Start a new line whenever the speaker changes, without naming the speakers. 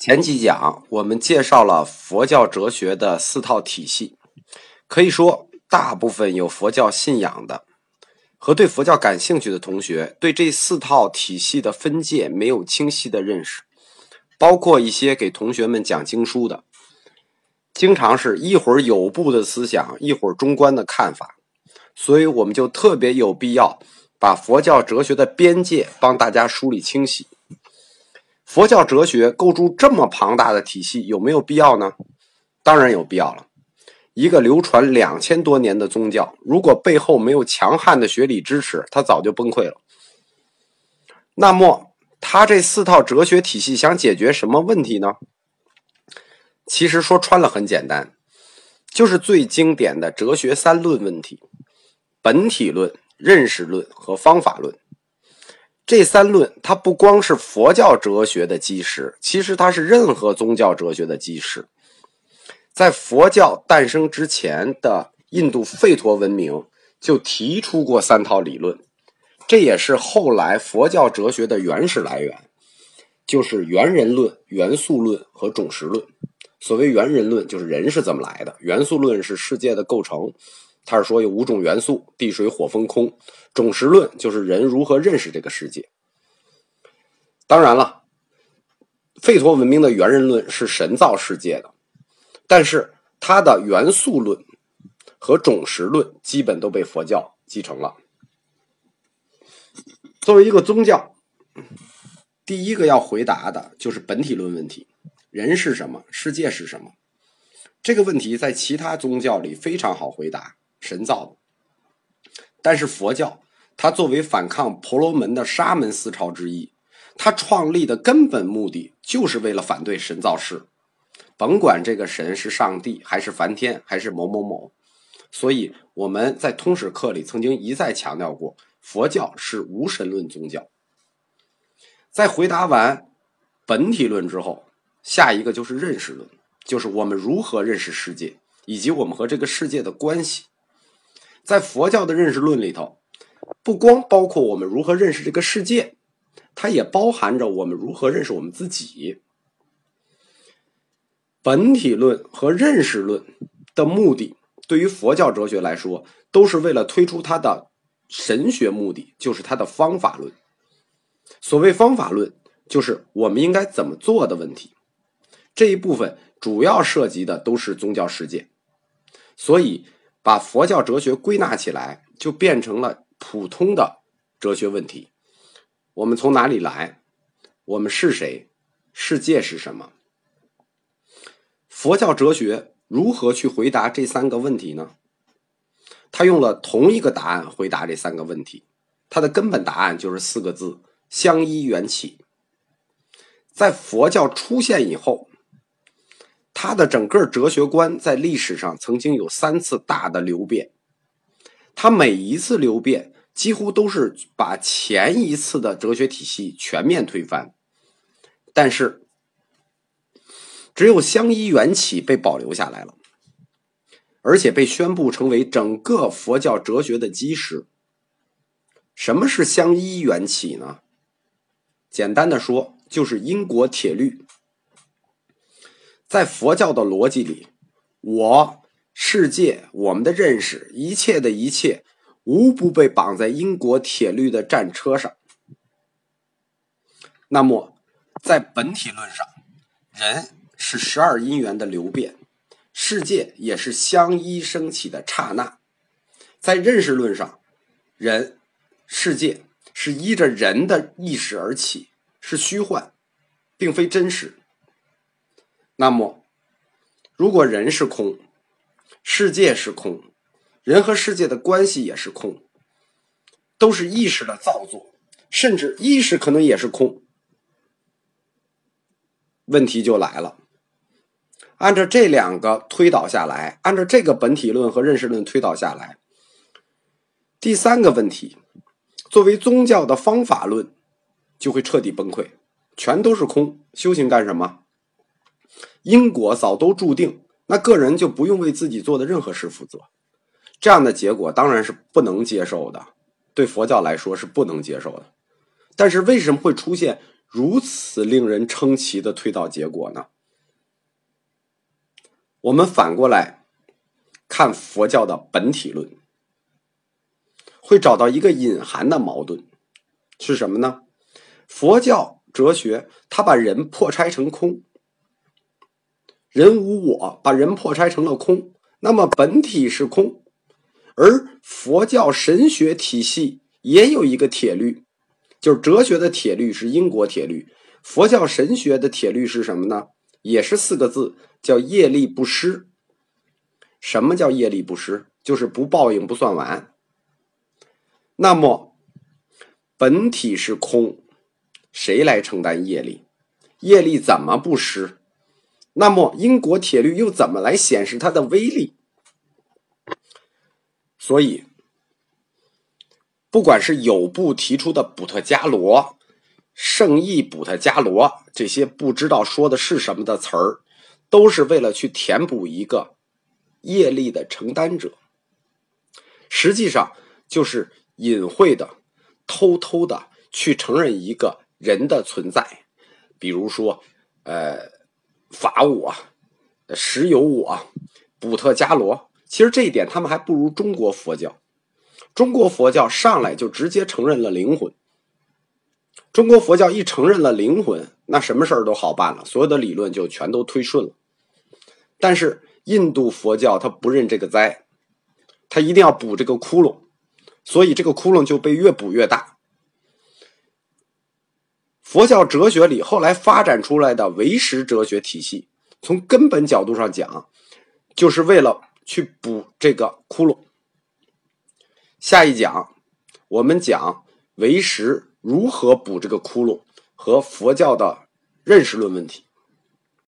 前几讲我们介绍了佛教哲学的四套体系，可以说大部分有佛教信仰的和对佛教感兴趣的同学，对这四套体系的分界没有清晰的认识，包括一些给同学们讲经书的，经常是一会儿有部的思想，一会儿中观的看法，所以我们就特别有必要把佛教哲学的边界帮大家梳理清晰。佛教哲学构筑这么庞大的体系，有没有必要呢？当然有必要了。一个流传两千多年的宗教，如果背后没有强悍的学理支持，它早就崩溃了。那么，他这四套哲学体系想解决什么问题呢？其实说穿了很简单，就是最经典的哲学三论问题：本体论、认识论和方法论。这三论，它不光是佛教哲学的基石，其实它是任何宗教哲学的基石。在佛教诞生之前的印度吠陀文明就提出过三套理论，这也是后来佛教哲学的原始来源，就是元人论、元素论和种实论。所谓元人论，就是人是怎么来的；元素论是世界的构成。他是说有五种元素：地、水、火、风、空。种实论就是人如何认识这个世界。当然了，吠陀文明的猿人论是神造世界的，但是它的元素论和种实论基本都被佛教继承了。作为一个宗教，第一个要回答的就是本体论问题：人是什么？世界是什么？这个问题在其他宗教里非常好回答。神造的，但是佛教它作为反抗婆罗门的沙门思潮之一，它创立的根本目的就是为了反对神造世，甭管这个神是上帝还是梵天还是某某某。所以我们在通史课里曾经一再强调过，佛教是无神论宗教。在回答完本体论之后，下一个就是认识论，就是我们如何认识世界，以及我们和这个世界的关系。在佛教的认识论里头，不光包括我们如何认识这个世界，它也包含着我们如何认识我们自己。本体论和认识论的目的，对于佛教哲学来说，都是为了推出它的神学目的，就是它的方法论。所谓方法论，就是我们应该怎么做的问题。这一部分主要涉及的都是宗教世界，所以。把佛教哲学归纳起来，就变成了普通的哲学问题：我们从哪里来？我们是谁？世界是什么？佛教哲学如何去回答这三个问题呢？他用了同一个答案回答这三个问题，它的根本答案就是四个字：相依缘起。在佛教出现以后。他的整个哲学观在历史上曾经有三次大的流变，他每一次流变几乎都是把前一次的哲学体系全面推翻，但是只有相依缘起被保留下来了，而且被宣布成为整个佛教哲学的基石。什么是相依缘起呢？简单的说，就是因果铁律。在佛教的逻辑里，我、世界、我们的认识，一切的一切，无不被绑在因果铁律的战车上。那么，在本体论上，人是十二因缘的流变，世界也是相依升起的刹那。在认识论上，人、世界是依着人的意识而起，是虚幻，并非真实。那么，如果人是空，世界是空，人和世界的关系也是空，都是意识的造作，甚至意识可能也是空。问题就来了，按照这两个推导下来，按照这个本体论和认识论推导下来，第三个问题，作为宗教的方法论，就会彻底崩溃，全都是空，修行干什么？因果早都注定，那个人就不用为自己做的任何事负责。这样的结果当然是不能接受的，对佛教来说是不能接受的。但是为什么会出现如此令人称奇的推导结果呢？我们反过来看佛教的本体论，会找到一个隐含的矛盾，是什么呢？佛教哲学它把人破拆成空，人无我，把人破拆成了空，那么本体是空，而佛教神学体系也有一个铁律，就是哲学的铁律是因果铁律，佛教神学的铁律是什么呢？也是四个字。叫业力不失。什么叫业力不失？就是不报应不算完。那么本体是空，谁来承担业力？业力怎么不失？那么因果铁律又怎么来显示它的威力？所以，不管是有部提出的补特伽罗、圣意补特伽罗这些不知道说的是什么的词儿。都是为了去填补一个业力的承担者，实际上就是隐晦的、偷偷的去承认一个人的存在，比如说，呃，法我、实有我、补特伽罗。其实这一点他们还不如中国佛教。中国佛教上来就直接承认了灵魂。中国佛教一承认了灵魂，那什么事儿都好办了，所有的理论就全都推顺了。但是印度佛教他不认这个灾，他一定要补这个窟窿，所以这个窟窿就被越补越大。佛教哲学里后来发展出来的唯识哲学体系，从根本角度上讲，就是为了去补这个窟窿。下一讲我们讲唯识如何补这个窟窿和佛教的认识论问题。